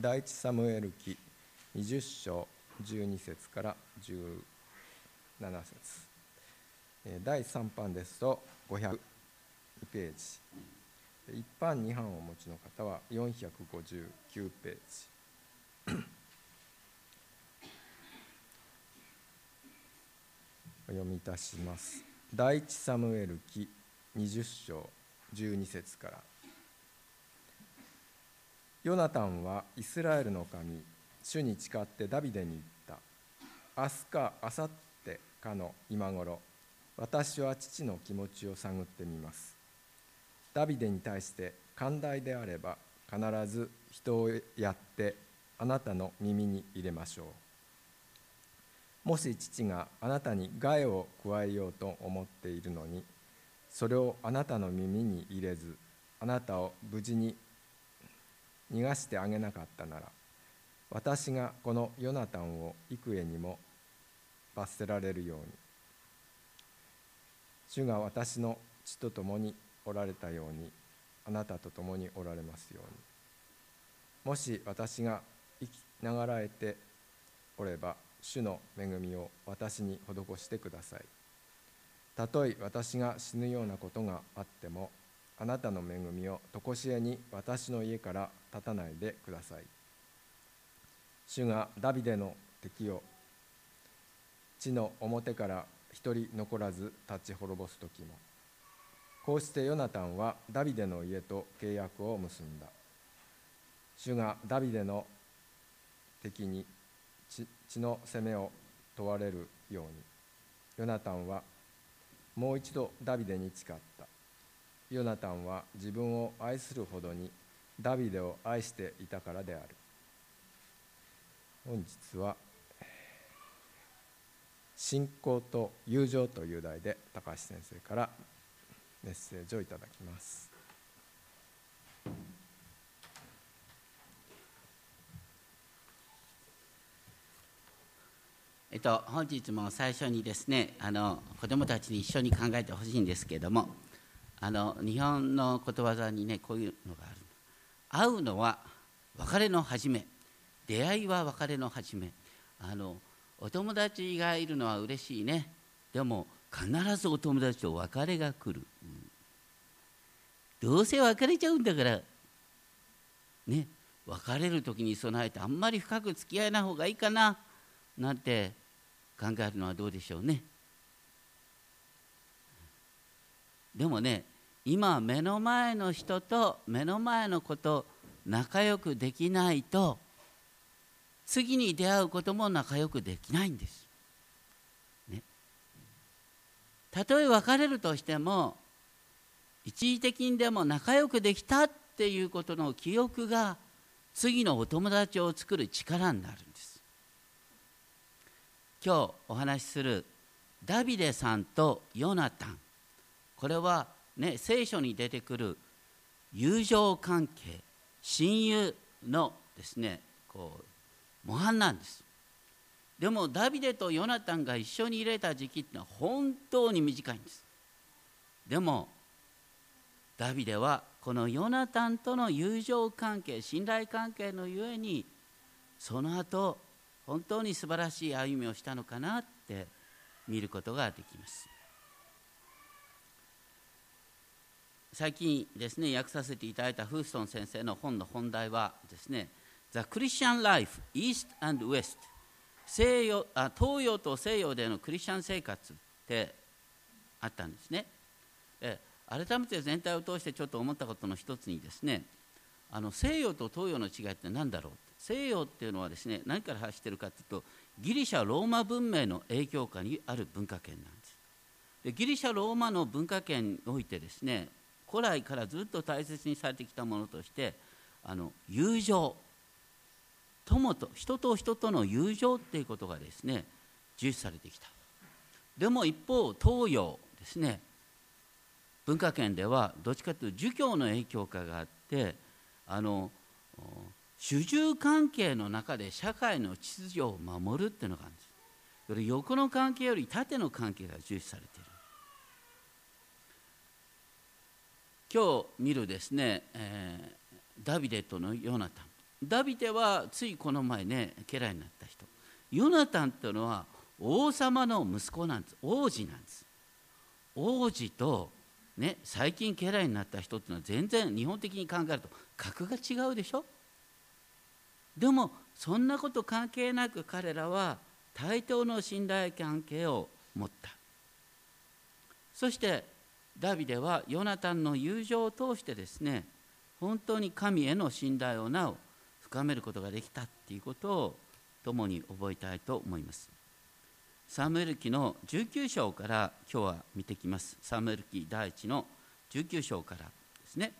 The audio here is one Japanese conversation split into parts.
第一サムエル記20章12節から17節。第3版ですと500ページ。一般2版をお持ちの方は459ページ。お読みいたします。第一サムエル記20章12節からヨナタンはイスラエルの神主に誓ってダビデに言った。明日か明後日かの今頃私は父の気持ちを探ってみます。ダビデに対して寛大であれば必ず人をやってあなたの耳に入れましょう。もし父があなたに害を加えようと思っているのにそれをあなたの耳に入れずあなたを無事に逃がしてあげなかったなら私がこのヨナタンを幾重にも罰せられるように。主が私の血と共におられたようにあなたと共におられますように。もし私が生きながらえておれば主の恵みを私に施してください。たとえ私が死ぬようなことがあってもあなたの恵みを常しえに私の家から立たないでください。主がダビデの敵を地の表から一人残らず立ち滅ぼす時もこうしてヨナタンはダビデの家と契約を結んだ。主がダビデの敵に血の責めを問われるようにヨナタンはもう一度ダビデに誓った。ヨナタンは自分を愛するほどにダビデを愛していたからである。本日は信仰と友情という題で高橋先生からメッセージをいただきます。えっと、本日も最初にですねあの子どもたちに一緒に考えてほしいんですけれどもあの日本のことわざにねこういうのがある。会うのは別れの始め。出会いは別れの始め。あのお友達がいるのは嬉しいね。でも必ずお友達と別れが来る、うん、どうせ別れちゃうんだからね。別れる時に備えてあんまり深く付き合えない方がいいかな。なんて考えるのはどうでしょうね。でもね今目の前の人と目の前のこと仲良くできないと次に出会うことも仲良くできないんです。ね、たとえ別れるとしても一時的にでも仲良くできたっていうことの記憶が次のお友達を作る力になるんです。今日お話しするダビデさんとヨナタンこれはね聖書に出てくる友情関係親友のですねこう模範なんです。でもダビデとヨナタンが一緒に入れた時期ってのは本当に短いんです。でもダビデはこのヨナタンとの友情関係信頼関係のゆえにその後本当に素晴らしい歩みをしたのかなって見ることができます。最近ですね訳させていただいたフーストン先生の本の本題はですね The Christian Life East and West 西洋あ東洋と西洋でのクリスチャン生活ってあったんですね。え改めて全体を通してちょっと思ったことの一つにですねあの西洋と東洋の違いって何だろう西洋っていうのはですね何から発してるかというとギリシャローマ文明の影響下にある文化圏なんです。でギリシャローマの文化圏においてですね古来からずっと大切にされてきたものとしてあの友情。友と人と人との友情っていうことがですね重視されてきた。でも一方東洋ですね。文化圏ではどっちかというと儒教の影響下があってあの主従関係の中で社会の秩序を守るっていうのがあるんです。横の関係より縦の関係が重視されている。今日見るですね、えー、ダビデとのヨナタン。ダビデはついこの前ね家来になった人。ヨナタンというのは王様の息子なんです。王子なんです。王子とね最近家来になった人っていうのは全然日本的に考えると。格が違うでしょ？でもそんなこと関係なく彼らは対等の信頼関係を持った。そしてダビデはヨナタンの友情を通してですね本当に神への信頼をなお深めることができたっていうことを共に覚えたいと思います。サムエル記の19章から今日は見てきます。サムエル記第1の19章からですね。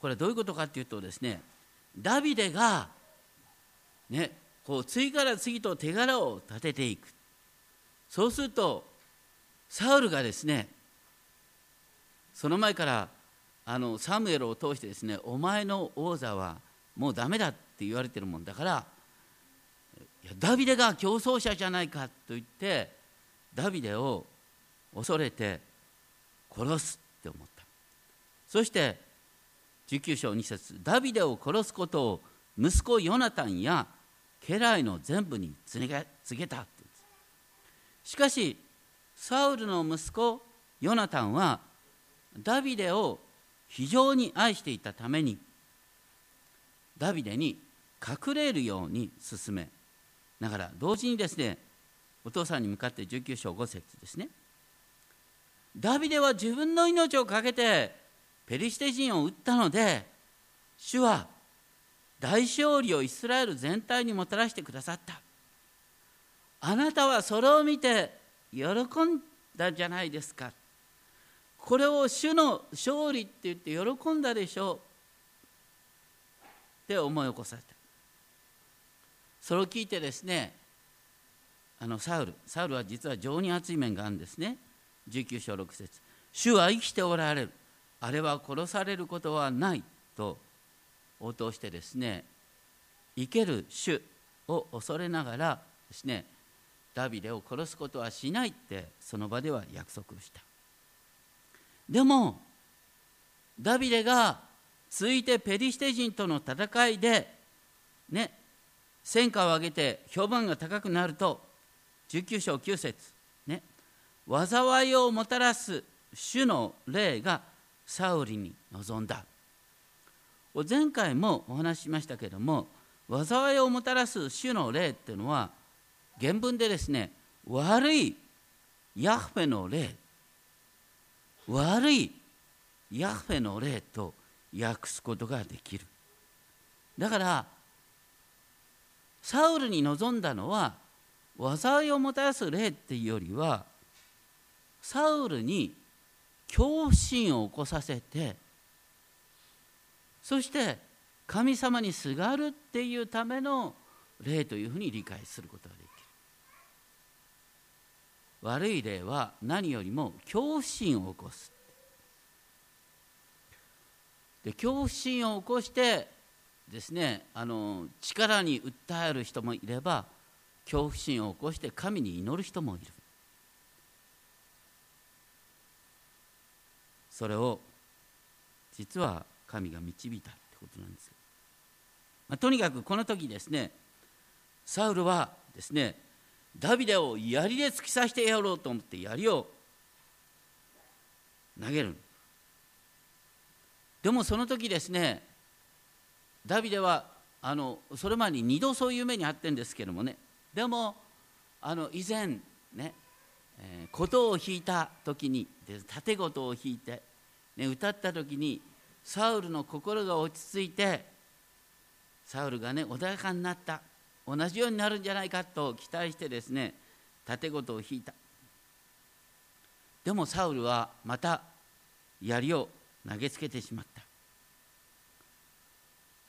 これはどういうことかっていうとですねダビデがねこう次から次と手柄を立てていく。そうするとサウルがですねその前からあのサムエルを通してですねお前の王座はもうダメだって言われてるもんだからいやダビデが競争者じゃないかと言ってダビデを恐れて殺すって思った。そして19章2節ダビデを殺すことを息子ヨナタンや家来の全部に告げた。しかしサウルの息子ヨナタンはダビデを非常に愛していたためにダビデに隠れるように進めながら同時にですねお父さんに向かって19章5節ですね。ダビデは自分の命を懸けてペリシテ人を撃ったので主は大勝利をイスラエル全体にもたらしてくださった。あなたはそれを見て喜んだんじゃないですか。これを主の勝利って言って喜んだでしょう。って思い起こされた。それを聞いてですねあのサウルサウルは実は情に熱い面があるんですね。19章6節。主は生きておられる。あれは殺されることはないと応答してですね生ける主を恐れながらですねダビデを殺すことはしないってその場では約束した。でもダビデがついてペリシテ人との戦いでね戦果を上げて評判が高くなると19章9節ね災いをもたらす主の霊がサウリに臨んだ前回もお話ししましたけども災いをもたらす主の霊っていうのは原文でですね悪いヤフェの霊悪いヤフェの霊と訳すことができる。だからサウルに望んだのは災いをもたらす霊っていうよりはサウルに恐怖心を起こさせてそして神様にすがるっていうための霊というふうに理解することができる。悪い霊は何よりも恐怖心を起こす。で恐怖心を起こしてですねあの力に訴える人もいれば恐怖心を起こして神に祈る人もいる。それを実は神が導いたってことなんですよ、まあ、とにかくこの時ですねサウルはですねダビデを槍で突き刺してやろうと思って槍を投げる。でもその時ですねダビデはあのそれまでに2度そういう目にあってんですけどもねでもあの以前ね、えー、琴を弾いた時に盾琴を弾いて、ね、歌った時にサウルの心が落ち着いてサウルがね穏やかになった。同じようになるんじゃないかと期待してですね盾事を引いた。でもサウルはまた槍を投げつけてしまった。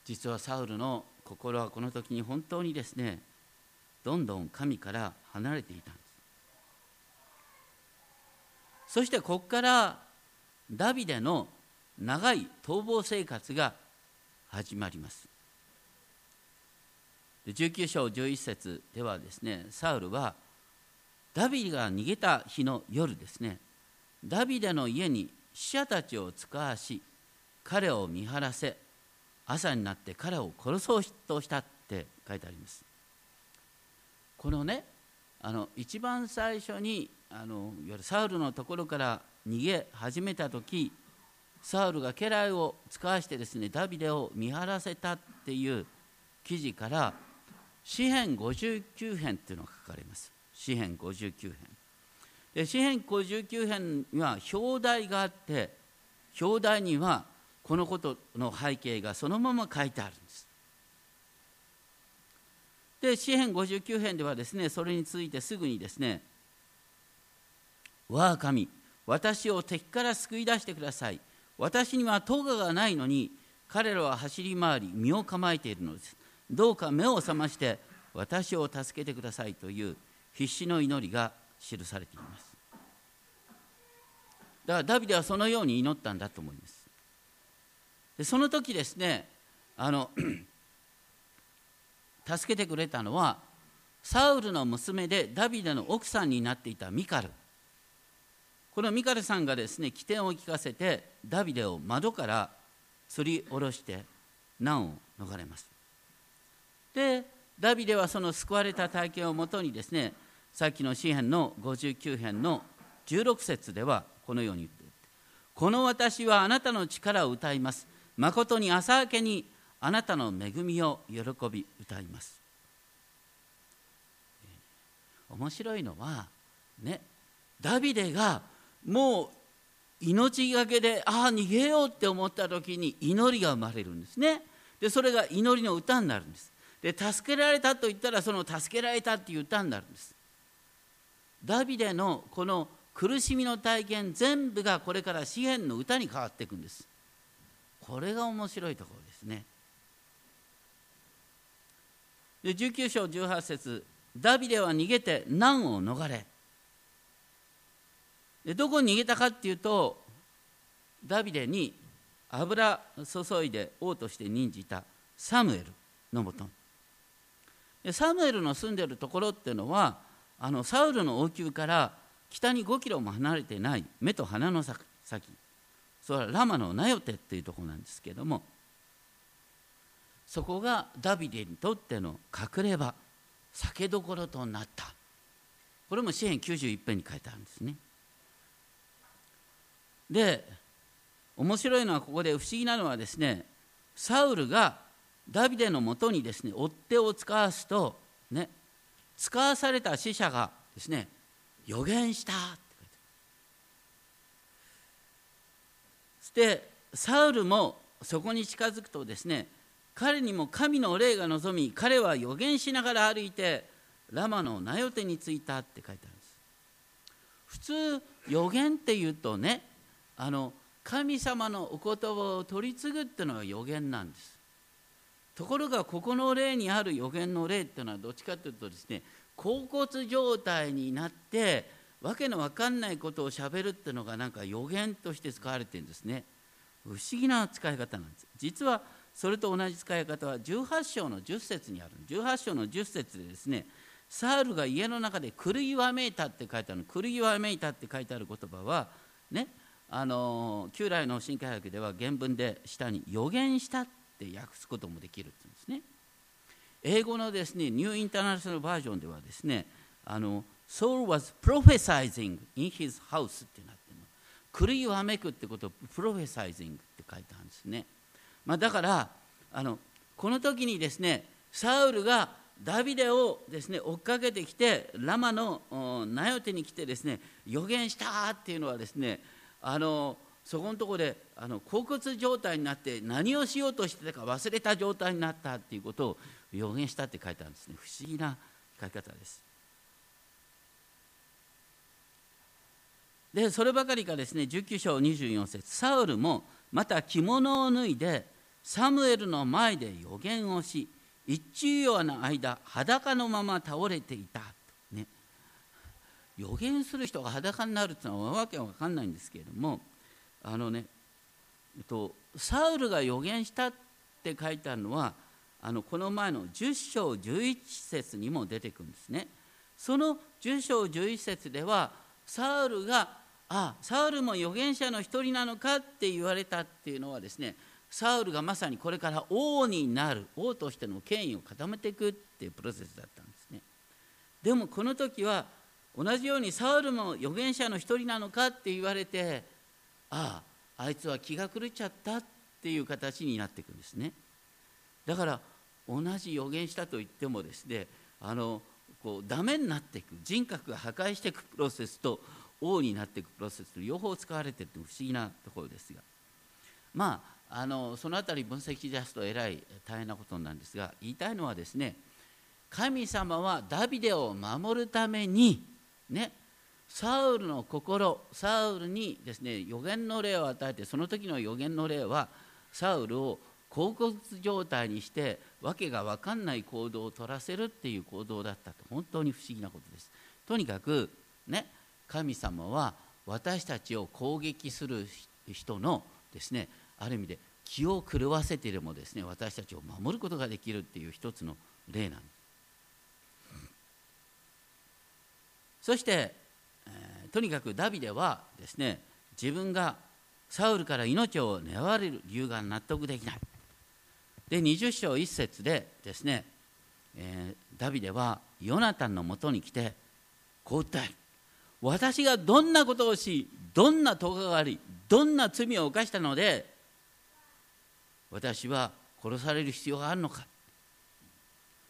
実はサウルの心はこの時に本当にですねどんどん神から離れていたんです。そしてここからダビデの長い逃亡生活が始まります。19章11節ではですねサウルはダビデが逃げた日の夜ですねダビデの家に死者たちを使わし彼を見張らせ朝になって彼を殺そうとしたって書いてあります。このねあの一番最初にあのいわゆるサウルのところから逃げ始めた時サウルが家来を使わしてですねダビデを見張らせたっていう記事から詩編59編っていうのが書かれます。詩編59編で詩編59編には表題があって表題にはこのことの背景がそのまま書いてあるんです。で詩編59編ではですねそれについてすぐにですね「我が神私を敵から救い出してください。私には咎がないのに彼らは走り回り身を構えているのです。どうか目を覚まして私を助けてくださいという必死の祈りが記されています。だからダビデはそのように祈ったんだと思います。でその時ですねあの 助けてくれたのはサウルの娘でダビデの奥さんになっていたミカル。このミカルさんがですね起点を聞かせてダビデを窓から吊り下ろして難を逃れます。でダビデはその救われた体験をもとにですねさっきの詩篇の59編の16節ではこのように言ってこの私はあなたの力を歌います。誠に朝明けにあなたの恵みを喜び歌います。面白いのはねダビデがもう命がけでああ逃げようって思った時に祈りが生まれるんですね。でそれが祈りの歌になるんです。で助けられたと言ったらその助けられたっていう歌になるんです。ダビデのこの苦しみの体験全部がこれから詩篇の歌に変わっていくんです。これが面白いところですね。で19章18節ダビデは逃げて難を逃れ。でどこに逃げたかっていうとダビデに油注いで王として任じたサムエルのもと。でサムエルの住んでるところっていうのはあのサウルの王宮から北に5キロも離れてない目と鼻の先それはラマのナヨテっていうところなんですけどもそこがダビデにとっての隠れ場酒どころとなった。これも詩篇91編に書いてあるんですね。で面白いのはここで不思議なのはですねサウルがダビデのもとにですね追っ手を使わすとね使わされた死者がですね予言したって書いてそしてサウルもそこに近づくとですね彼にも神の霊が望み彼は予言しながら歩いてラマの名よ手についたって書いてあるんです。普通予言っていうとねあの神様のお言葉を取り継ぐっていうのが予言なんです。ところがここの例にある予言の例っていうのはどっちかというとですね恍惚状態になってわけのわかんないことをしゃべるっていうのがなんか予言として使われてるんですね。不思議な使い方なんです。実はそれと同じ使い方は18章の10節にある。18章の10節でですねサウルが家の中で狂いわめいたって書いてある狂いわめいたって書いてある言葉はねあの旧来の新海訳では原文で下に予言したって訳すこともできるって言うんですね。英語のですねニューインターナショナルバージョンではですねあの Saul was prophesizing in his house ってなってるの狂いわめくってことをプロフェサイジングって書いてあるんですね、まあ、だからあのこの時にですねサウルがダビデをですね追っかけてきてラマのナヨテに来てですね予言したっていうのはですねあのそこのところであの恍惚状態になって何をしようとしてたか忘れた状態になったっていうことを予言したって書いてあるんですね。不思議な書き方です。でそればかりかですね19章24節。サウルもまた着物を脱いでサムエルの前で予言をし一昼夜の間裸のまま倒れていた、ね、予言する人が裸になるっていうのはわけわかんないんですけれどもあのね、えっと、サウルが予言したって書いてあるのはあのこの前の10章11節にも出てくるんですね。その10章11節ではサウルがあサウルも預言者の一人なのかって言われたっていうのはですねサウルがまさにこれから王になる王としての権威を固めていくっていうプロセスだったんですねでもこの時は同じようにサウルも預言者の一人なのかって言われてあああいつは気が狂っちゃったっていう形になっていくんですね。だから同じ預言したといってもですねあのこうダメになっていく人格が破壊していくプロセスと王になっていくプロセスと両方使われてるという不思議なところですが。まああのその辺り分析し出すとえらい大変なことなんですが言いたいのはですね神様はダビデを守るためにねサウルの心サウルにですね予言の霊を与えてその時の予言の霊はサウルを恍惚状態にして訳が分かんない行動を取らせるっていう行動だったと。本当に不思議なことです。とにかくね神様は私たちを攻撃する人のですねある意味で気を狂わせてでもですね私たちを守ることができるっていう一つの例なんです。そして、えー、とにかくダビデはですね自分がサウルから命を狙われる理由が納得できない。で20章1節でですね、えー、ダビデはヨナタンのもとに来てこう訴える。私がどんなことをしどんな咎がありどんな罪を犯したので私は殺される必要があるのか。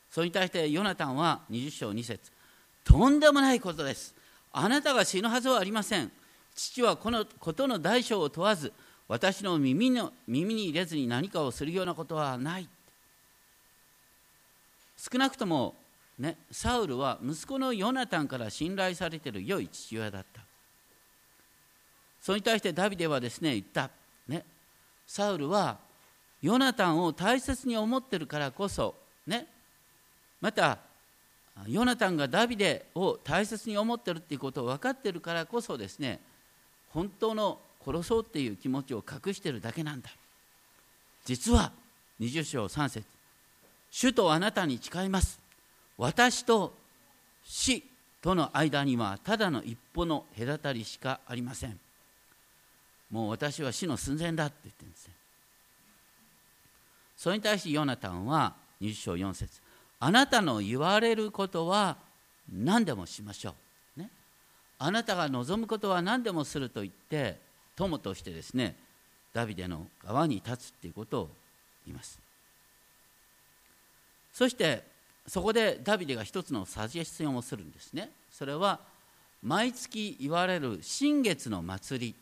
それに対してヨナタンは20章2節とんでもないことです。あなたが死ぬはずはありません。父はこのことの代償を問わず私の耳の耳に入れずに何かをするようなことはない。少なくともね、サウルは息子のヨナタンから信頼されている良い父親だった。それに対してダビデはですね言った、ね、サウルはヨナタンを大切に思ってるからこそ、ね、またヨナタンがダビデを大切に思ってるっていうことを分かってるからこそですね本当の殺そうっていう気持ちを隠してるだけなんだ。実は20章3節主とあなたに誓います。私と死との間にはただの一歩の隔たりしかありません。もう私は死の寸前だって言ってるんですね。それに対してヨナタンは20章4節あなたの言われることは何でもしましょう、ね、あなたが望むことは何でもすると言って友としてですねダビデの側に立つっていうことを言います。そしてそこでダビデが一つのサジェスションをするんですね。それは毎月言われる新月の祭り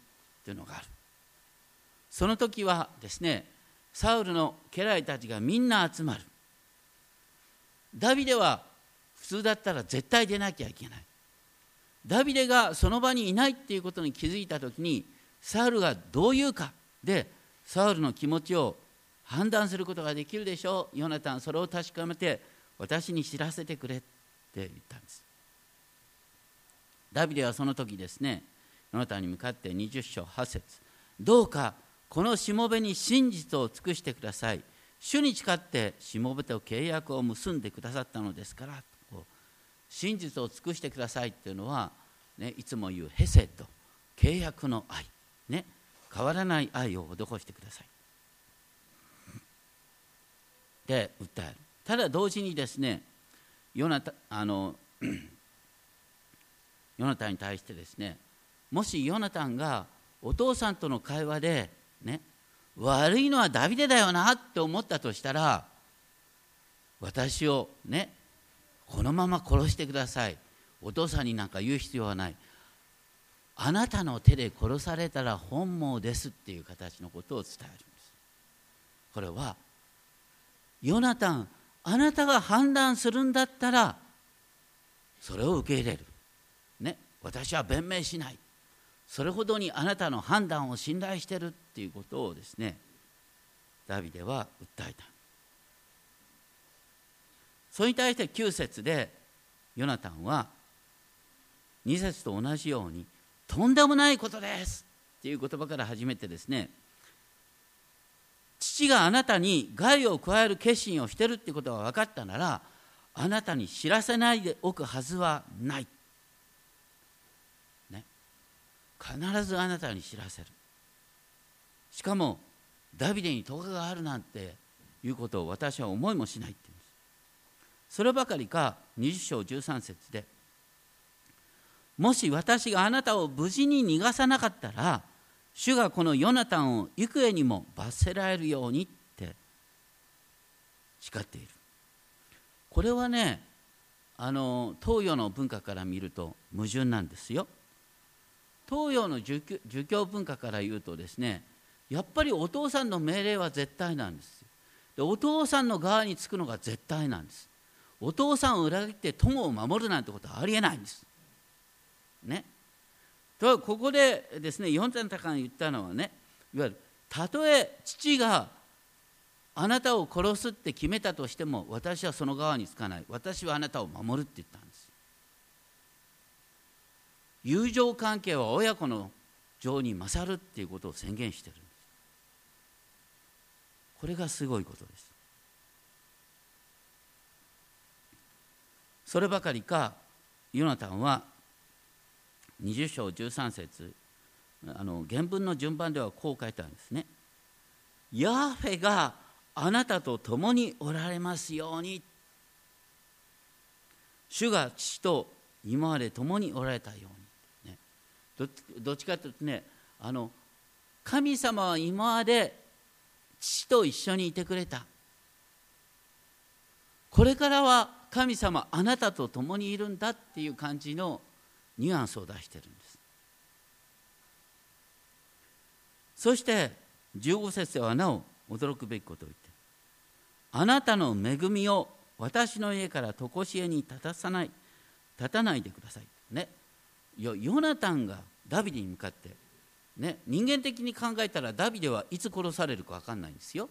というのがある。その時はですねサウルの家来たちがみんな集まる。ダビデは普通だったら絶対出なきゃいけない。ダビデがその場にいないっていうことに気づいた時にサウルがどう言うか。でサウルの気持ちを判断することができるでしょう。ヨナタンそれを確かめて私に知らせてくれって言ったんです。ダビデはその時ですねヨナタンに向かって20章8節。どうかこのしもべに真実を尽くしてください。主に誓ってしもべと契約を結んでくださったのですから真実を尽くしてくださいっていうのは、ね、いつも言うヘセと契約の愛、ね、変わらない愛を施してください。で訴える。ただ同時にですねヨナタあの ヨナタンに対してですねもしヨナタンがお父さんとの会話でね悪いのはダビデだよなって思ったとしたら私をねこのまま殺してください。お父さんになんか言う必要はない。あなたの手で殺されたら本望ですっていう形のことを伝えるんです。これはヨナタンあなたが判断するんだったらそれを受け入れる、ね、私は弁明しない。それほどにあなたの判断を信頼してるっていうことをですねダビデは訴えた。それに対して9節でヨナタンは2節と同じように「とんでもないことです」っていう言葉から始めてですね父があなたに害を加える決心をしてるってことが分かったならあなたに知らせないでおくはずはない、ね、必ずあなたに知らせる。しかもダビデに咎があるなんていうことを私は思いもしないって言うんです。そればかりか20章13節でもし私があなたを無事に逃がさなかったら主がこのヨナタンを幾重にも罰せられるようにって誓っている。これはねあの東洋の文化から見ると矛盾なんですよ。東洋の儒教文化から言うとですねやっぱりお父さんの命令は絶対なんですでお父さんの側につくのが絶対なんです。お父さんを裏切って友を守るなんてことはありえないんです。ね。とここでですねヨンタンタカン言ったのはねいわゆるたとえ父があなたを殺すって決めたとしても私はその側につかない。私はあなたを守るって言ったんです。友情関係は親子の情に勝るっていうことを宣言してるんです。これがすごいことです。そればかりかヨナタンは20章13節あの原文の順番ではこう書いてあるんですね。ヤーフェがあなたと共におられますように。主が父と今まで共におられたように、どっちかというとねあの神様は今まで父と一緒にいてくれた。これからは神様あなたと共にいるんだっていう感じのニュアンスを出してるんです。そして15節ではなお驚くべきことを言ってあなたの恵みを私の家から常しえに立たさない立たないでください。ね。ヨナタンがダビデに向かってね人間的に考えたらダビデはいつ殺されるか分かんないんですよ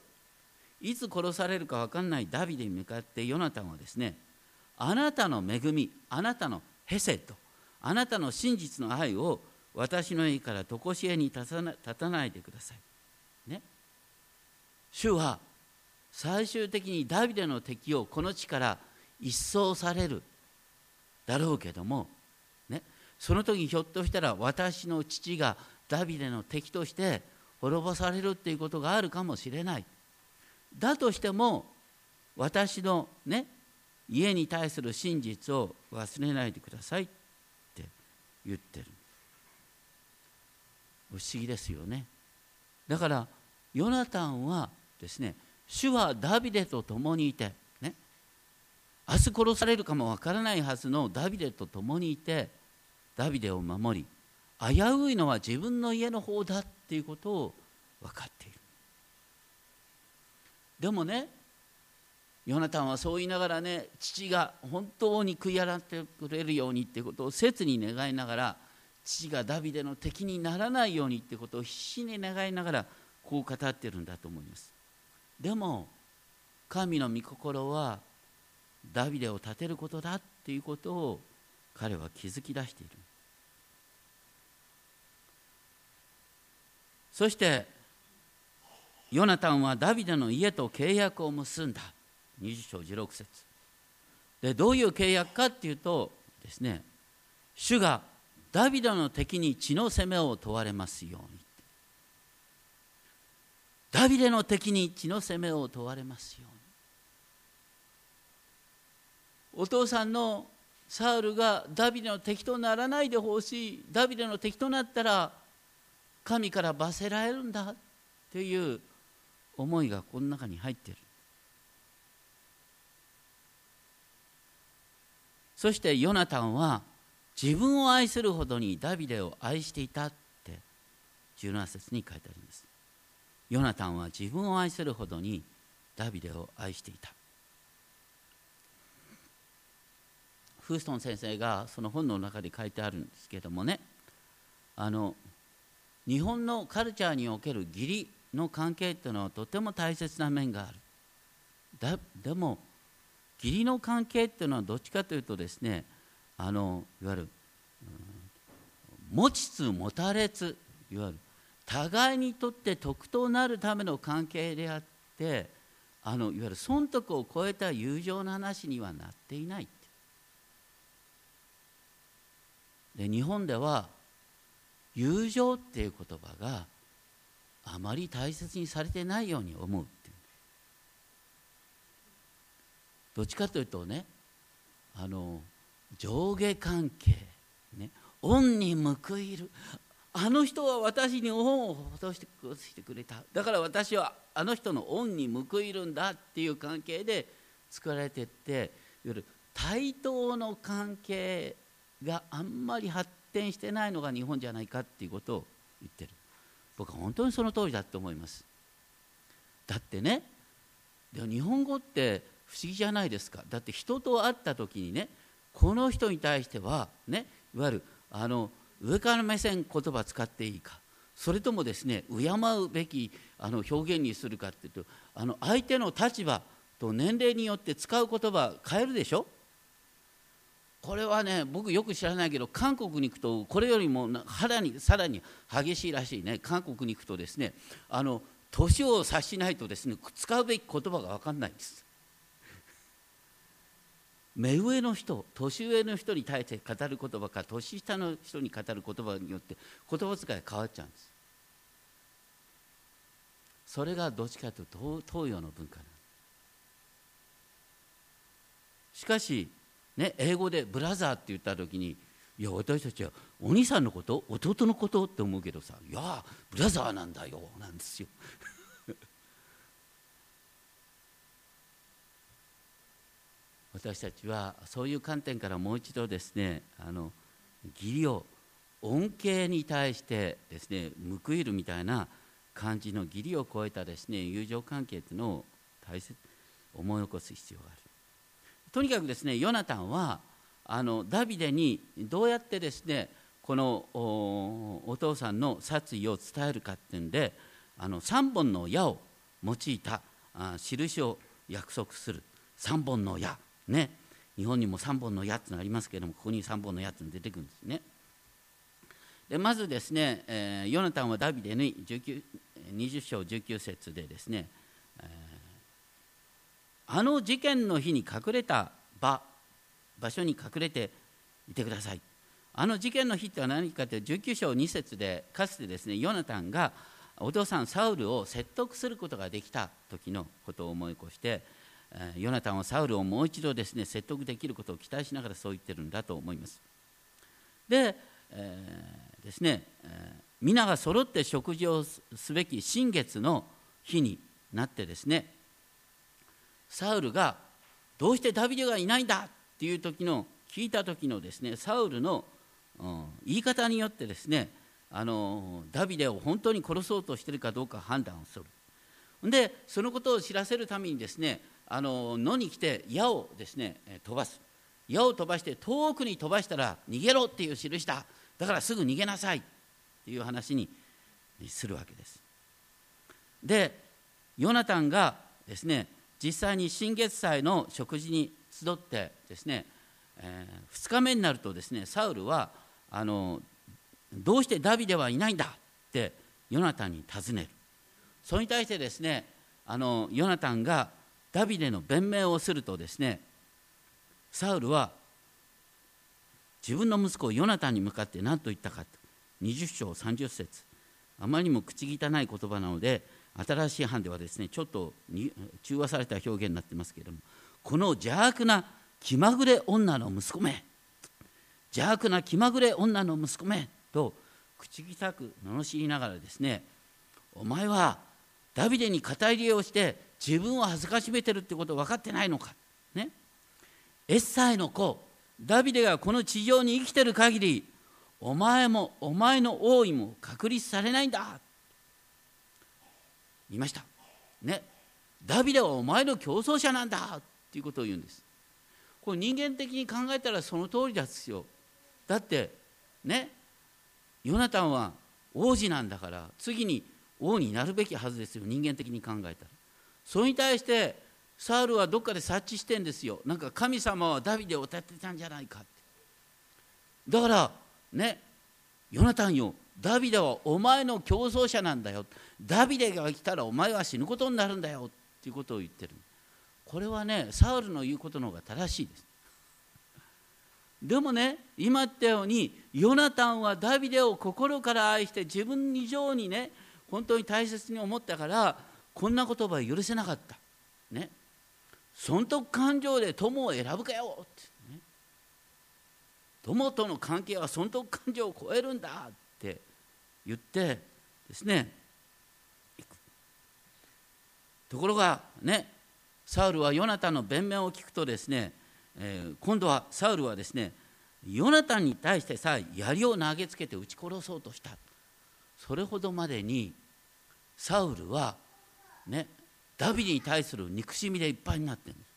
いつ殺されるか分かんないダビデに向かってヨナタンはですねあなたの恵みあなたのヘセとあなたの真実の愛を私の家から常しえに立たないでください。ね、主は最終的にダビデの敵をこの地から一掃されるだろうけども、その時ひょっとしたら私の父がダビデの敵として滅ぼされるっていうことがあるかもしれない。だとしても私のね家に対する真実を忘れないでくださいって言ってる不思議ですよねだからヨナタンはですね主はダビデと共にいてね明日殺されるかもわからないはずのダビデと共にいてダビデを守り危ういのは自分の家の方だっていうことを分かっている。でもねヨナタンはそう言いながらね父が本当に悔い改ってくれるようにっていうことを切に願いながら父がダビデの敵にならないようにってことを必死に願いながらこう語ってるんだと思います。でも神の御心はダビデを立てることだっていうことを彼は気づき出している。そしてヨナタンはダビデの家と契約を結んだ。20章16節。でどういう契約かっていうとですね主がダビデの敵に血の責めを問われますように。ダビデの敵に血の責めを問われますように。お父さんのサウルがダビデの敵とならないでほしい。ダビデの敵となったら神から罰せられるんだという思いがこの中に入ってる。そしてヨナタンは自分を愛するほどにダビデを愛していたって17節に書いてあります。ヨナタンは自分を愛するほどにダビデを愛していた。フーストン先生がその本の中で書いてあるんですけどもね。あの日本のカルチャーにおける義理の関係っていうのはとても大切な面がある。だでも義理の関係っていうのはどっちかというとですねあのいわゆる、うん、持ちつ持たれついわゆる互いにとって得となるための関係であってあのいわゆる損得を超えた友情の話にはなっていないで日本では友情っていう言葉があまり大切にされてないように思うう。どっちかというとねあの上下関係ね恩に報いる。あの人は私に恩を施してくれた。だから私はあの人の恩に報いるんだっていう関係で作られてっていわゆる対等の関係があんまり発展してないのが日本じゃないかっていうことを言ってる。僕は本当にその通りだと思います。だってねでも日本語って不思議じゃないですか。だって人と会った時にねこの人に対してはねいわゆるあの上から目線言葉使っていいか。それともですね敬うべきあの表現にするかっていうとあの相手の立場と年齢によって使う言葉変えるでしょ？これはね僕よく知らないけど韓国に行くとこれよりも肌にさらに激しいらしいね。韓国に行くとですねあの年を察しないとですね使うべき言葉が分かんないんです。目上の人年上の人に対して語る言葉か年下の人に語る言葉によって言葉遣いが変わっちゃうんです。それがどっちかというと東洋の文化なしかし、ね、英語でブラザーって言った時にいや私たちはお兄さんのこと弟のことって思うけどさいやブラザーなんだよなんですよ。私たちはそういう観点からもう一度ですねあの義理を恩恵に対してですね報いるみたいな感じの義理を超えたですね友情関係というのを大切思い起こす必要がある。とにかくですねヨナタンはあのダビデにどうやってですねこのお父さんの殺意を伝えるかっていうんであの3本の矢を用いたあ印を約束する。3本の矢。ね。日本にも3本の矢っていうのありますけれどもここに3本の矢っていうの出てくるんですね。でまずですね、えー、ヨナタンはダビデに19 20章19節でですね、えー、あの事件の日に隠れた場場所に隠れていてくださいあの事件の日っては何かというと19章2節でかつてですねヨナタンがお父さんサウルを説得することができた時のことを思い起こしてヨナタンはサウルをもう一度ですね説得できることを期待しながらそう言ってるんだと思います。で、えー、ですね、えー、皆が揃って食事をすべき新月の日になってですねサウルがどうしてダビデがいないんだっていう時の聞いた時のですねサウルの、言い方によってですねあのダビデを本当に殺そうとしてるかどうか判断をする。でそのことを知らせるためにですねあの野に来て矢をですね飛ばす。矢を飛ばして遠くに飛ばしたら逃げろっていう印だ。だからすぐ逃げなさいっていう話にするわけです。でヨナタンがですね実際に新月祭の食事に集ってですね、えー、2日目になるとですねサウルはあのどうしてダビデはいないんだってヨナタンに尋ねる。それに対してですねあのヨナタンがダビデの弁明をするとですねサウルは自分の息子ヨナタンに向かって何と言ったか20章30節。あまりにも口汚い言葉なので新しい版ではですねちょっと中和された表現になってますけれどもこの邪悪な気まぐれ女の息子め邪悪な気まぐれ女の息子めと口汚く罵りながらですねお前はダビデに肩入れをして自分を恥ずかしめてるってこと分かってないのかね。エッサイの子ダビデがこの地上に生きてる限りお前もお前の王位も確立されないんだ。言いました。ね。ダビデはお前の競争者なんだっていうことを言うんです。これ人間的に考えたらその通りですよ。だってね。ヨナタンは王子なんだから次に王になるべきはずですよ。人間的に考えたら。それに対してサウルはどっかで察知してんですよ。なんか神様はダビデを立てたんじゃないかって。だからね。ヨナタンよ。ダビデはお前の競争者なんだよ。ダビデが来たらお前は死ぬことになるんだよっていうことを言ってる。これはねサウルの言うことの方が正しいです。でもね今言ったようにヨナタンはダビデを心から愛して自分以上にね本当に大切に思ったからこんな言葉は許せなかった。ね。損得感情で友を選ぶかよってね。友との関係は損得感情を超えるんだ言ってですねところがねサウルはヨナタの弁明を聞くとですね、えー、今度はサウルはですねヨナタに対してさえ槍を投げつけて撃ち殺そうとした。それほどまでにサウルはねダビデに対する憎しみでいっぱいになってるんです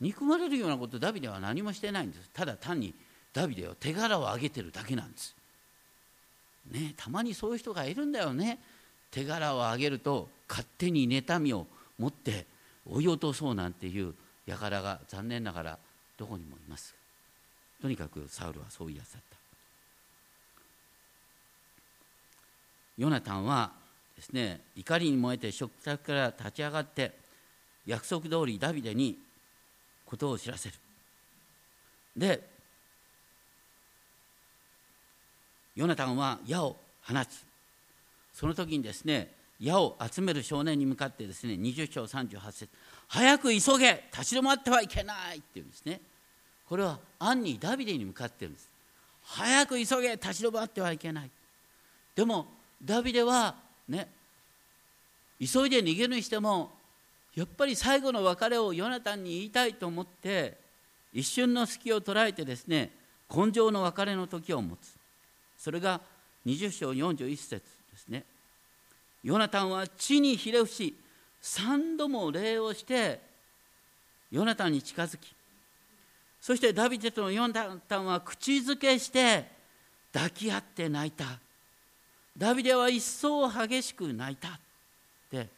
憎まれるようなことダビデは何もしてないんです。ただ単にダビデは手柄を上げてるだけなんです。ねたまにそういう人がいるんだよね。手柄を上げると勝手に妬みを持って追い落とそうなんていう輩が残念ながらどこにもいます。とにかくサウルはそう言いやつだった。ヨナタンはですね怒りに燃えて食卓から立ち上がって約束通りダビデにことを知らせる。でヨナタンは矢を放つ。その時にですね矢を集める少年に向かってですね20章38節早く急げ立ち止まってはいけない」っていうんですね。これは暗にダビデに向かってるんです。早く急げ立ち止まってはいけない。でもダビデはね急いで逃げるにしてもやっぱり最後の別れをヨナタンに言いたいと思って一瞬の隙を捉えてですね根性の別れの時を持つ。それが20章41節ですね。ヨナタンは地にひれ伏し3度も礼をしてヨナタンに近づきそしてダビデとのヨナタンは口づけして抱き合って泣いた。ダビデは一層激しく泣いた。って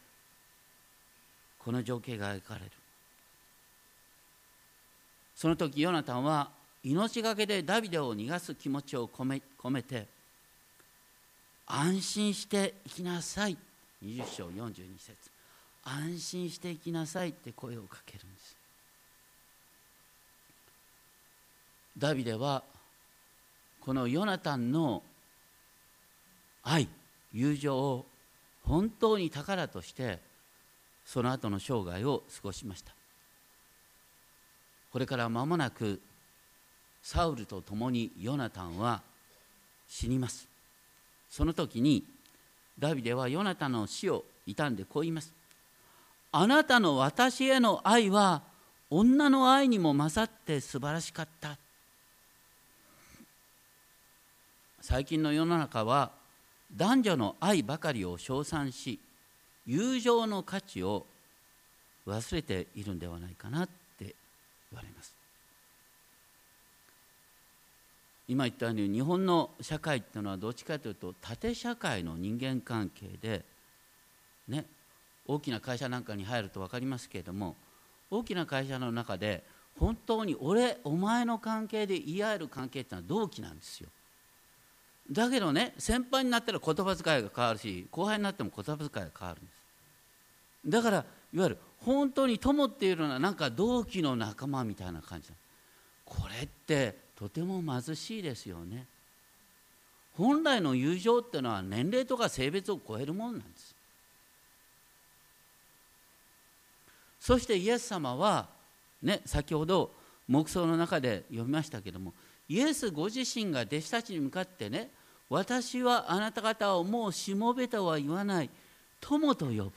この情景が描かれる。その時ヨナタンは命がけでダビデを逃がす気持ちを込め込めて安心して生きなさい。20章42節。安心して生きなさいって声をかけるんです。ダビデはこのヨナタンの愛友情を本当に宝としてその後の生涯を過ごしました。これから間もなくサウルと共にヨナタンは死にます。その時にダビデはヨナタンの死を悼んでこう言います。あなたの私への愛は女の愛にも勝って素晴らしかった。最近の世の中は男女の愛ばかりを称賛し友情の価値を忘れているんではないかなって言われます。今言ったように日本の社会っていうのはどっちかというと縦社会の人間関係でね大きな会社なんかに入ると分かりますけれども大きな会社の中で本当に俺お前の関係で言い合える関係っていうのは同期なんですよ。だけどね先輩になったら言葉遣いが変わるし後輩になっても言葉遣いが変わるんです。だからいわゆる本当に友っていうのはなんか同期の仲間みたいな感じこれってとても貧しいですよね。本来の友情っていうのは年齢とか性別を超えるものなんです。そしてイエス様はね先ほど黙想の中で読みましたけどもイエスご自身が弟子たちに向かってね私はあなた方をもうしもべとは言わない友と呼ぶ。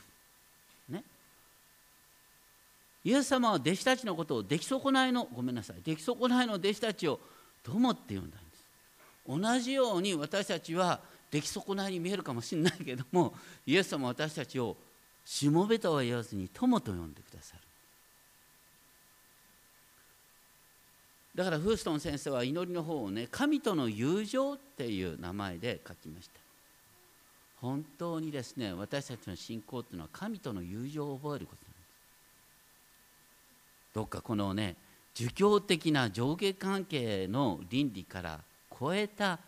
イエス様は弟子たちのことを出来損ないのごめんなさい。出来損ないの弟子たちを友って呼んだんです。同じように私たちは出来損ないに見えるかもしれないけどもイエス様は私たちをしもべとは言わずに友と呼んでくださる。だからフーストン先生は祈りの方をね神との友情っていう名前で書きました。本当にですね私たちの信仰っていうのは神との友情を覚えることどっかこのね儒教的な上下関係の倫理から超えた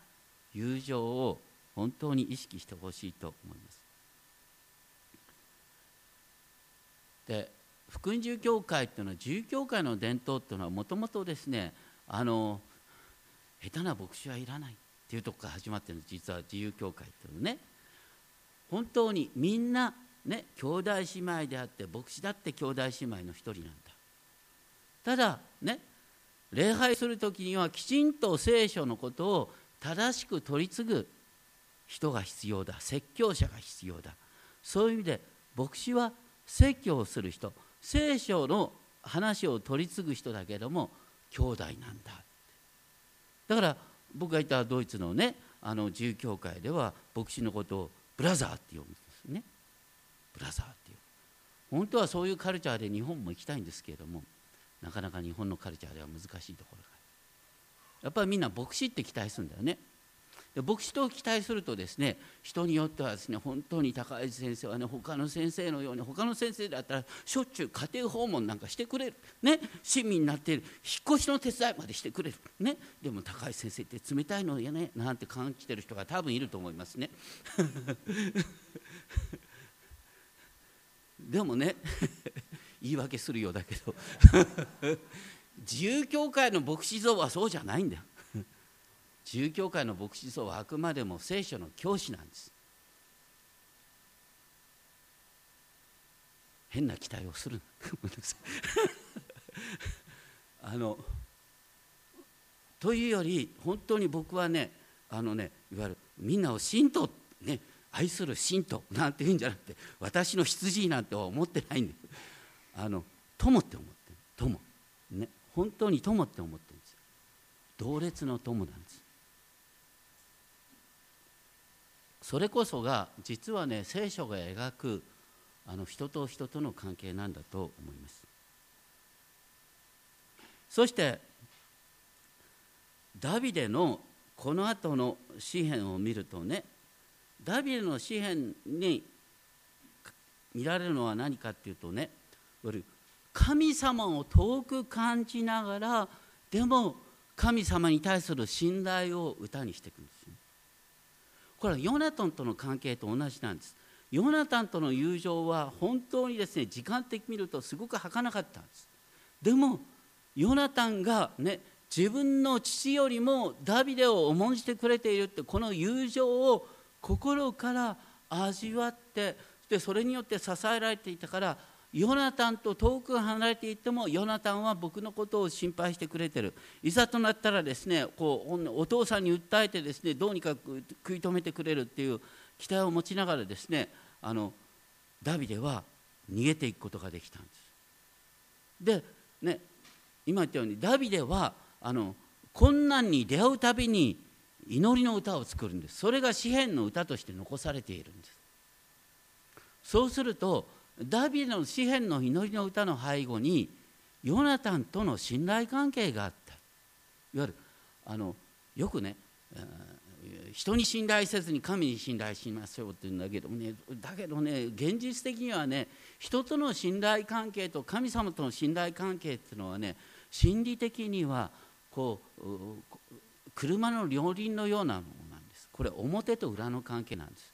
友情を本当に意識してほしいと思います。で福音住教会っていうのは住教会の伝統っていうのはもともとですねあの下手な牧師はいらないっていうとこから始まってるの実は自由教会っていうのね。本当にみんなね兄弟姉妹であって牧師だって兄弟姉妹の一人なんだ。ただね礼拝する時にはきちんと聖書のことを正しく取り継ぐ人が必要だ。説教者が必要だ。そういう意味で牧師は説教をする人。聖書の話を取り継ぐ人だけども兄弟なんだ。だから僕がいたドイツのねあの自由教会では牧師のことをブラザーって呼ぶんですね。ブラザーっていう本当はそういうカルチャーで日本も行きたいんですけれどもなかなか日本のカルチャーでは難しいところがやっぱりみんな牧師って期待するんだよね。で牧師と期待するとですね人によってはですね本当に高市先生はね他の先生のように他の先生だったらしょっちゅう家庭訪問なんかしてくれる。ね親身になっている。引っ越しの手伝いまでしてくれる。ね。でも高市先生って冷たいのやねなんて感じてる人が多分いると思いますね。でもね言い訳するようだけど。自由教会の牧師像はそうじゃないんだよ。自由教会の牧師像はあくまでも聖書の教師なんです。変な期待をする あのというより本当に僕はねあのねいわゆるみんなを信徒ね愛する信徒なんて言うんじゃなくて私の羊なんて思ってないんであの友って思ってる。友。ね。本当に友って思ってるんです同列の友なんです。それこそが実はね聖書が描くあの人と人との関係なんだと思います。そしてダビデのこの後の詩篇を見るとねダビデの詩篇に見られるのは何かっていうとね神様を遠く感じながらでも神様に対する信頼を歌にしていくんですよ。これはヨナタンとの関係と同じなんです。ヨナタンとの友情は本当にですね時間的に見るとすごく儚かったんです。でもヨナタンがね自分の父よりもダビデを重んじてくれているってこの友情を心から味わってでそれによって支えられていたからヨナタンと遠く離れていってもヨナタンは僕のことを心配してくれてる。いざとなったらですねこうお父さんに訴えてですねどうにか食い止めてくれるっていう期待を持ちながらですねあのダビデは逃げていくことができたんです。でね今言ったようにダビデはあの困難に出会うたびに祈りの歌を作るんです。それが詩篇の歌として残されているんです。そうするとダビデの詩篇の祈りの歌の背後にヨナタンとの信頼関係があった。いわゆるあのよくね人に信頼せずに神に信頼しましょうって言うんだけどねだけどね現実的にはね人との信頼関係と神様との信頼関係っていうのはね心理的にはこう車の両輪のようなものなんです。これ表と裏の関係なんです。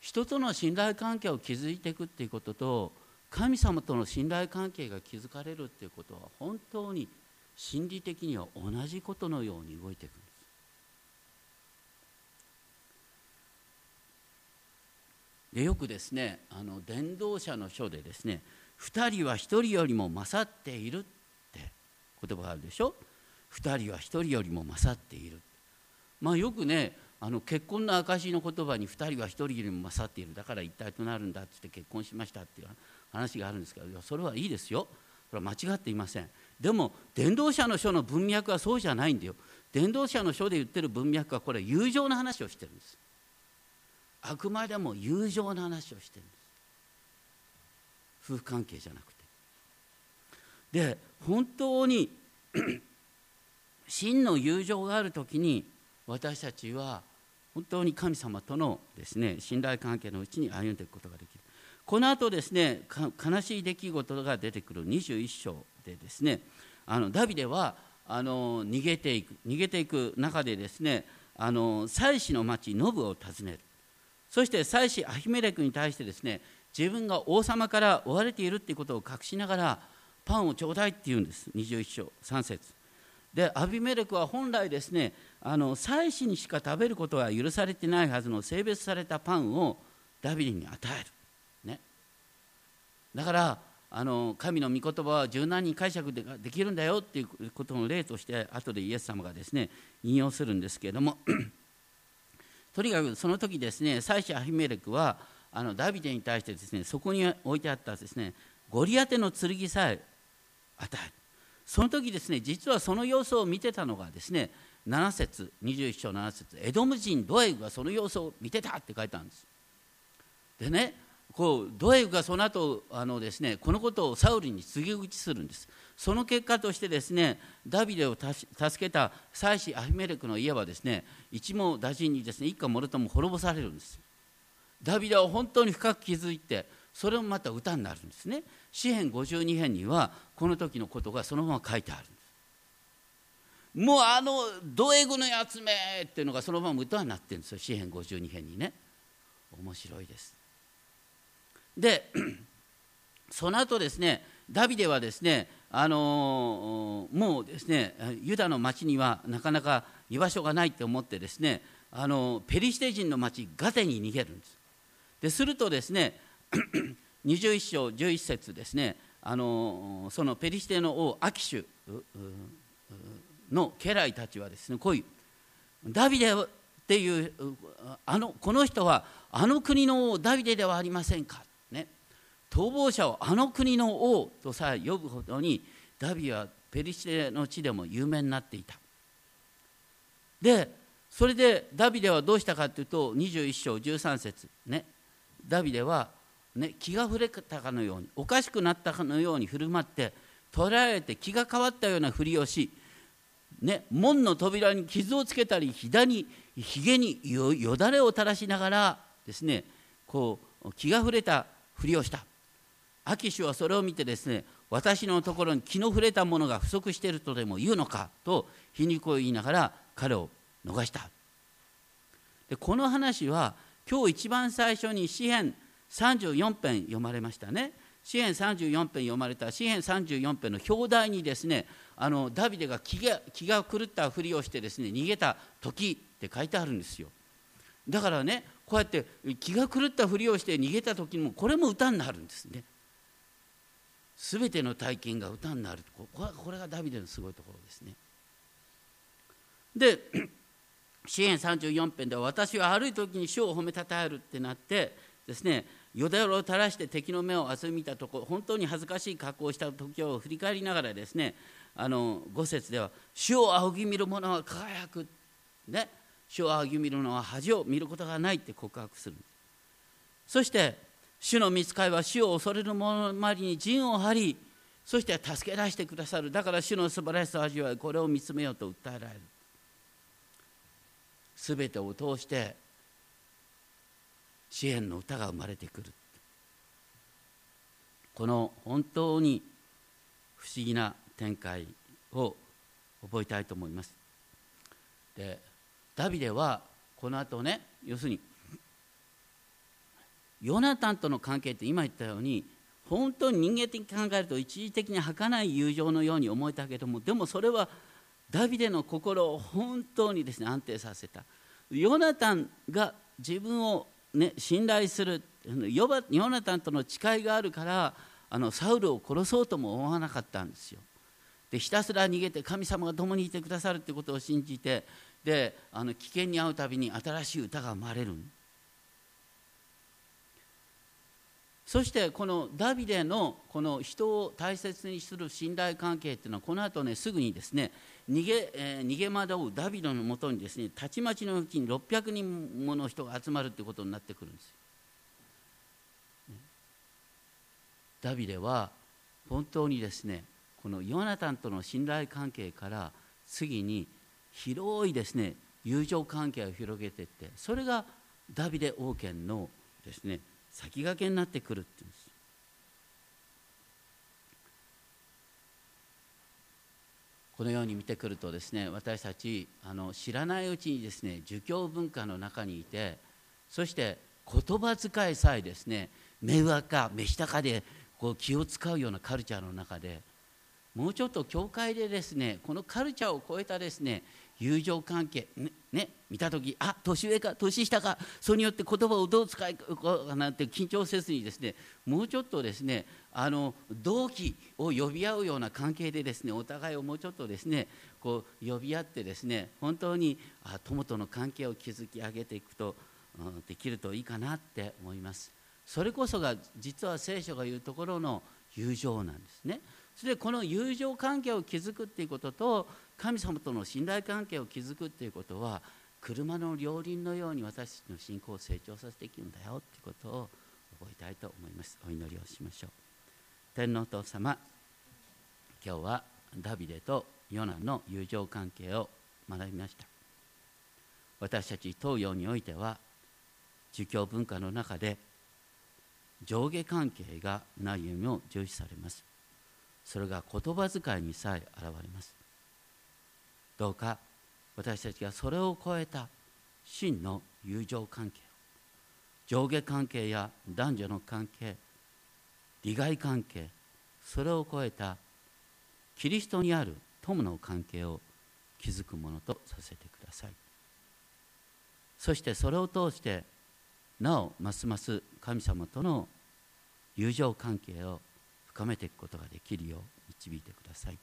人との信頼関係を築いていくっていうことと神様との信頼関係が築かれるっていうことは本当に心理的には同じことのように動いていくんです。でよくですねあの伝道者の書でですね2人は1人よりも勝っているって言葉があるでしょ？2人は1人よりも勝っている。まあよくねあの結婚の証の言葉に2人は1人よりも勝っている。だから一体となるんだってって結婚しましたっていう話があるんですけどそれはいいですよ。それは間違っていません。でも伝道者の書の文脈はそうじゃないんだよ。伝道者の書で言ってる文脈はこれ友情の話をしてるんです。あくまでも友情の話をしてるんです。夫婦関係じゃなくて。で本当に 真の友情がある時に私たちは本当に神様とのですね信頼関係のうちに歩んでいくことができる。この後ですね悲しい出来事が出てくる。21章でですねあのダビデはあの逃げていく逃げていく中でですねあの祭司の町ノブを訪ねる。そして祭司アヒメレクに対してですね自分が王様から追われているということを隠しながらパンをちょうだいって言うんです。21章3節。でアビメレクは本来ですねあの祭司にしか食べることは許されてないはずの性別されたパンをダビデに与える、ね、だからあの神の御言葉は柔軟に解釈でできるんだよっていうことの例として後でイエス様がですね引用するんですけれども とにかくその時ですね祭司アヒメレクはあのダビデに対してですねそこに置いてあったですねゴリアテの剣さえ与える。その時ですね実はその様子を見てたのがですね7節21章7節エドム人ドエグがその様子を見てたって書いてあるんです。でねこうドエグがその後あのですねこのことをサウルに告げ口するんです。その結果としてですねダビデを助けた妻子アヒメレクの家はですね一網打尽にですね一家もろとも滅ぼされるんです。ダビデは本当に深く気づいてそれもまた歌になるんですね。詩編52編にはこの時のことがそのまま書いてある。もうあのドエグのやつめっていうのがそのまま歌になってるんですよ。詩編52編にね。面白いです。で その後ですねダビデはですねあのもうですねユダの町にはなかなか居場所がないって思ってですねあのペリシテ人の町ガテに逃げるんです。でするとですね 21章11節ですねあのそのペリシテの王アキシュの家来たちはですねこういうダビデっていうあのこの人はあの国の王ダビデではありませんか？ね。逃亡者をあの国の王とさえ呼ぶほどにダビデはペリシテの地でも有名になっていた。でそれでダビデはどうしたかというと21章13節ね。ダビデは、ね、気が触れたかのようにおかしくなったかのように振る舞って捕らえられて気が変わったようなふりをし、ね、門の扉に傷をつけたりひだにひげによよだれを垂らしながらですねこう気が触れたふりをした。アキシュはそれを見てですね私のところに気の触れたものが不足しているとでも言うのかと皮肉を言いながら彼を逃した。でこの話は今日一番最初に詩編34編読まれましたね。詩編34編読まれた詩編34編の表題にですねあのダビデが気が気が狂ったふりをしてですね逃げた時って書いてあるんですよ。だからねこうやって気が狂ったふりをして逃げた時もこれも歌になるんですね。全ての体験が歌になる。これこれがダビデのすごいところですね。で支援34編では私は悪い時に主を褒めたたえるってなってですねよだれを垂らして敵の目を集め見たところ本当に恥ずかしい格好をした時を振り返りながらですねあの五節では「主を仰ぎ見る者は輝く」ね「主を仰ぎ見るのは恥を見ることがない」って告白する。そして主の見つかりは主を恐れる者周りに陣を張りそして助け出してくださる。だから主の素晴らしさを味わいこれを見つめようと訴えられる。全てを通して支援の歌が生まれてくる。この本当に不思議な展開を覚えたいと思います。でダビデはこの後ね要するにヨナタンとの関係って今言ったように本当に人間的に考えると一時的に儚い友情のように思えたけどもでもそれはダビデの心を本当にですね安定させた。ヨナタンが自分を、ね、信頼するヨナタンとの誓いがあるからあのサウルを殺そうとも思わなかったんですよ。でひたすら逃げて神様が共にいてくださるってことを信じてであの危険に遭うたびに新しい歌が生まれるそしてこのダビデのこの人を大切にする信頼関係っていうのはこの後ねすぐにですね逃げ,、えー、逃げ惑うダビデのもとにですねたちまちのうちに600人もの人が集まるってことになってくるんです。ダビデは本当にですねこのヨナタンとの信頼関係から次に広いですね友情関係を広げていってそれがダビデ王権のですね先駆けになってくるっていうんです。このように見てくるとですね私たちあの知らないうちにですね儒教文化の中にいてそして言葉遣いさえですね目上か目下かでこう気を使うようなカルチャーの中でもうちょっと教会でですねこのカルチャーを超えたですね友情関係ねね見た時あ年上か年下かそれによって言葉をどう使いこうかなんて緊張せずにですねもうちょっとですねあの同期を呼び合うような関係でですねお互いをもうちょっとですねこう呼び合ってですね本当にあ友との関係を築き上げていくと、うん、できるといいかなって思います。それこそが実は聖書が言うところの友情なんですね。それでこの友情関係を築くっていうことと神様との信頼関係を築くっていうことは車の両輪のように私たちの信仰を成長させていくんだよっていうことを覚えたいと思います。お祈りをしましょう。天皇父様今日はダビデとヨナの友情関係を学びました。私たち東洋においては儒教文化の中で上下関係が何よりも重視されます。それが言葉遣いにさえ現れます。どうか私たちがそれを超えた真の友情関係上下関係や男女の関係利害関係それを超えたキリストにある友の関係を築くものとさせてください。そしてそれを通してなおますます神様との友情関係を深めていくことができるよう導いてください。